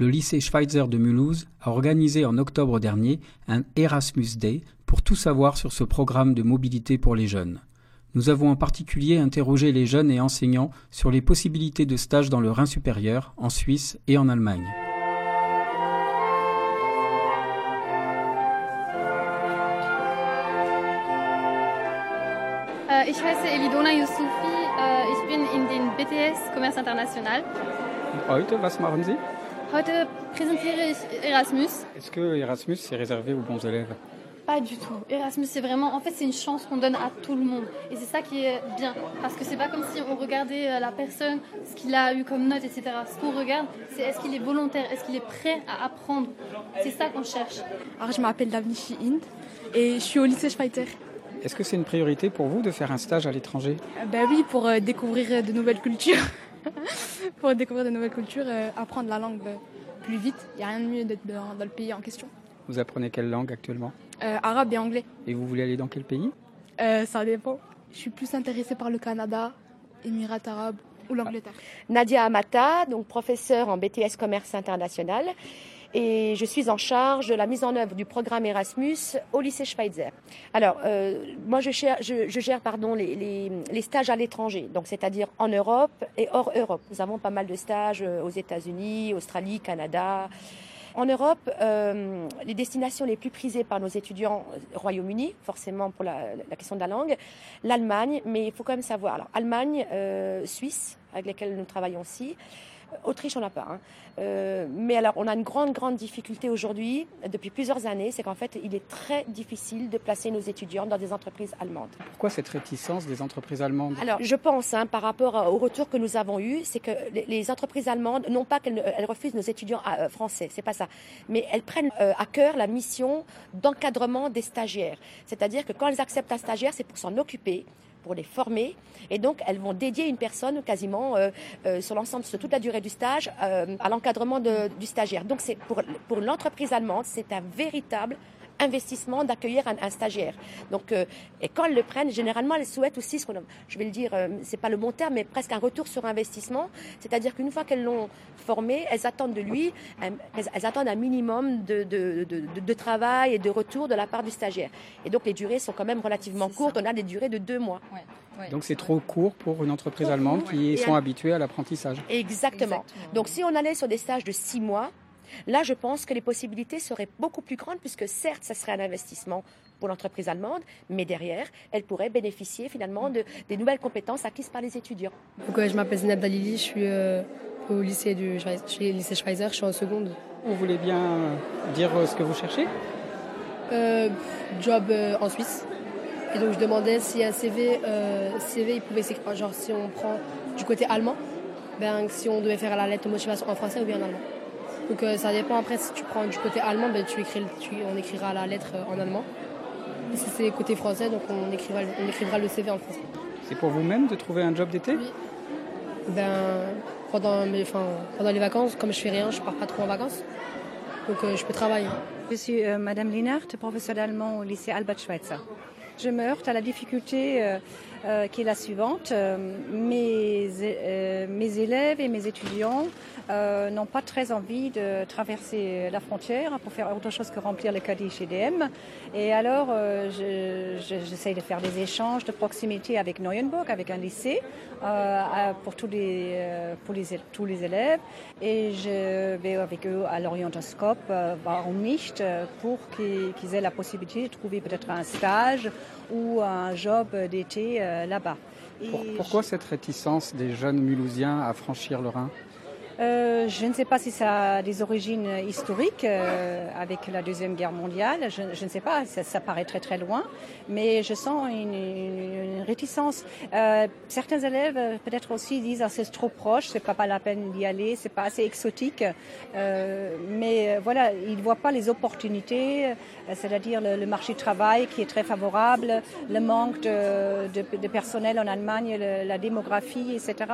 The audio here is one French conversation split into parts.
le lycée Schweitzer de Mulhouse a organisé en octobre dernier un Erasmus Day pour tout savoir sur ce programme de mobilité pour les jeunes. Nous avons en particulier interrogé les jeunes et enseignants sur les possibilités de stage dans le Rhin supérieur, en Suisse et en Allemagne. Äh, ich heiße Elidona Youssoufi, äh, ich bin in den BTS Commerce International. Heute, was machen Sie? Heute präsentiere ich Erasmus. Est-ce que Erasmus est réservé aux bons élèves? Pas du tout. Erasmus, c'est vraiment, en fait, c'est une chance qu'on donne à tout le monde. Et c'est ça qui est bien. Parce que c'est pas comme si on regardait euh, la personne, ce qu'il a eu comme note, etc. Ce qu'on regarde, c'est est-ce qu'il est volontaire, est-ce qu'il est prêt à apprendre? C'est ça qu'on cherche. Alors, je m'appelle Davnichi Hind et je suis au lycée Schweiter. Est-ce que c'est une priorité pour vous de faire un stage à l'étranger? Euh, Ben oui, pour euh, découvrir de nouvelles cultures. pour découvrir de nouvelles cultures, euh, apprendre la langue euh, plus vite. Il n'y a rien de mieux d'être dans, dans le pays en question. Vous apprenez quelle langue actuellement? Euh, arabe et anglais, Et vous voulez aller dans quel pays? Euh, ça dépend. Je suis plus intéressée par le Canada, Émirats arabes ou l'Angleterre. Nadia Amata, donc professeure en BTS Commerce International. Et je suis en charge de la mise en œuvre du programme Erasmus au lycée Schweitzer. Alors, euh, moi, je gère, je, je gère pardon, les, les, les stages à l'étranger, donc c'est-à-dire en Europe et hors Europe. Nous avons pas mal de stages euh, aux États-Unis, Australie, Canada. En Europe, euh, les destinations les plus prisées par nos étudiants, euh, Royaume-Uni, forcément pour la, la question de la langue, l'Allemagne, mais il faut quand même savoir, alors Allemagne, euh, Suisse, avec lesquels nous travaillons aussi, Autriche, on n'a pas. hein. Euh, mais alors, on a une grande, grande difficulté aujourd'hui, depuis plusieurs années, c'est qu'en fait, il est très difficile de placer nos étudiants dans des entreprises allemandes. Pourquoi cette réticence des entreprises allemandes? Alors, je pense, hein, par rapport au retour que nous avons eu, c'est que les, entreprises allemandes, non pas qu'elles refusent nos étudiants euh, français, c'est pas ça, mais elles prennent euh, à cœur la mission d'encadrement des stagiaires. C'est-à-dire que quand elles acceptent un stagiaire, c'est pour s'en occuper pour les former et donc elles vont dédier une personne quasiment euh, euh, sur l'ensemble sur toute la durée du stage euh, à l'encadrement du stagiaire. Donc pour l'entreprise allemande, c'est un véritable investissement d'accueillir un, un stagiaire. Donc, euh, et quand elles le prennent, généralement, elles souhaitent aussi ce qu'on, a- je vais le dire, euh, c'est pas le bon terme, mais presque un retour sur investissement. C'est-à-dire qu'une fois qu'elles l'ont formé, elles attendent de lui, un- elles, elles attendent un minimum de, de, de, de- de travail et de retour de la part du stagiaire. Et donc, les durées sont quand même relativement C'est courtes. ça. On a des durées de deux mois. Donc c'est trop court pour une entreprise Trop allemande court, qui ouais. sont habituées à l'apprentissage. Exactement. Donc, si on allait sur des stages de six mois, là, je pense que les possibilités seraient beaucoup plus grandes, puisque certes, ça serait un investissement pour l'entreprise allemande, mais derrière, elle pourrait bénéficier finalement de, des nouvelles compétences acquises par les étudiants. Donc, ouais, je m'appelle Zineb Dalili, je suis euh, au lycée du je suis lycée Schweizer, je suis en seconde. Vous voulez bien dire euh, ce que vous cherchez? Euh, job euh, en Suisse. Et donc je demandais si un CV, euh, CV il pouvait s'écrire, genre si on prend du côté allemand, ben si on devait faire la lettre de motivation en français ou bien en allemand. Donc euh, ça dépend après si tu prends du côté allemand, ben tu écris, tu, on écrira la lettre euh, en allemand. Et si c'est côté français, donc on écrira, on écrira le CV en français. C'est pour vous-même de trouver un job d'été? Oui. Ben, pendant, mes, enfin, pendant les vacances, comme je fais rien, je pars pas trop en vacances. Donc euh, je peux travailler. Je suis euh, Madame Linhart, professeure d'allemand au lycée Albert Schweitzer. Je me heurte à la difficulté euh, qui est la suivante. Euh, mes, euh, mes élèves et mes étudiants n'ont pas très envie de traverser la frontière pour faire autre chose que remplir le caddie chez DM. Et alors, euh, je- j'essaye de faire des échanges de proximité avec Neuenburg, avec un lycée, pour, tous les, pour les, tous les élèves. Et je vais avec eux à l'orientoscope, warum nicht, pour qu'ils aient la possibilité de trouver peut-être un stage ou un job d'été là-bas. Pour- Pourquoi cette réticence des jeunes Mulhousiens à franchir le Rhin? Euh, je ne sais pas si ça a des origines historiques euh, avec la Deuxième Guerre mondiale. Je, ne sais pas, ça, ça paraît très très loin. Mais je sens une, une- réticence. Euh, certains élèves euh, peut-être aussi disent ah, c'est trop proche, c'est pas, pas la peine d'y aller, c'est pas assez exotique. Euh, mais voilà, ils ne voient pas les opportunités, c'est-à-dire le, marché du travail qui est très favorable, le manque de, de, de personnel en Allemagne, le- la démographie, etc.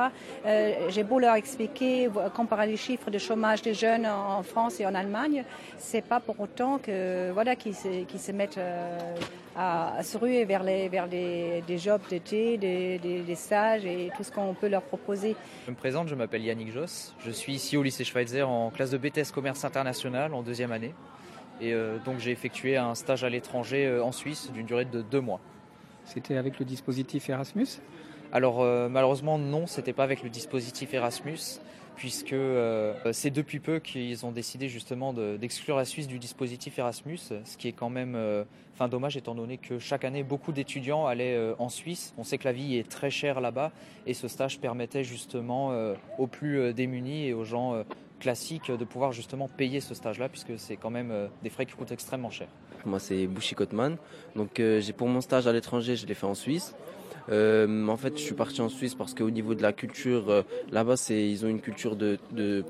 J'ai beau leur expliquer comparer les chiffres de chômage des jeunes en, France et en Allemagne, c'est pas pour autant que voilà qu'ils se, se, mettent à, se ruer vers les vers des, des jobs d'été, des, des, stages et tout ce qu'on peut leur proposer. Je me présente, je m'appelle Yannick Joss, je suis ici au lycée Schweitzer en classe de BTS commerce international en deuxième année. Et donc j'ai effectué un stage à l'étranger en Suisse d'une durée de deux mois. C'était avec le dispositif Erasmus? Alors euh, malheureusement non, c'était pas avec le dispositif Erasmus, puisque euh, c'est depuis peu qu'ils ont décidé justement d'exclure la Suisse du dispositif Erasmus, ce qui est quand même euh, enfin dommage étant donné que chaque année beaucoup d'étudiants allaient en Suisse. On sait que la vie est très chère là-bas et ce stage permettait justement aux plus démunis et aux gens classiques de pouvoir justement payer ce stage-là, puisque c'est quand même des frais qui coûtent extrêmement cher. Moi, c'est Bouchi Kotman. Donc, euh, pour mon stage à l'étranger, je l'ai fait en Suisse. Euh, en fait, je suis parti en Suisse parce qu'au niveau de la culture, euh, là-bas, c'est ils ont une culture de, de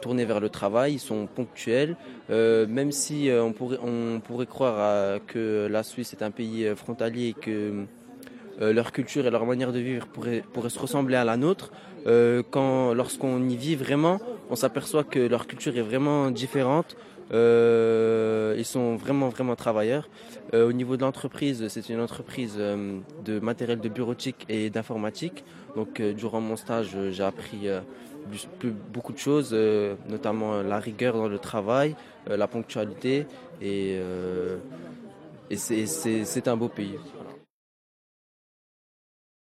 tourner vers le travail. Ils sont ponctuels, même si on pourrait on pourrait croire que la Suisse est un pays frontalier et que leur culture et leur manière de vivre pourraient, pourraient se ressembler à la nôtre. quand lorsqu'on y vit vraiment, on s'aperçoit que leur culture est vraiment différente. Euh, ils sont vraiment vraiment travailleurs. Euh, au niveau de l'entreprise, c'est une entreprise euh, de matériel de bureautique et d'informatique. Donc durant mon stage, j'ai appris beaucoup de choses, notamment la rigueur dans le travail, la ponctualité et, et c'est un beau pays.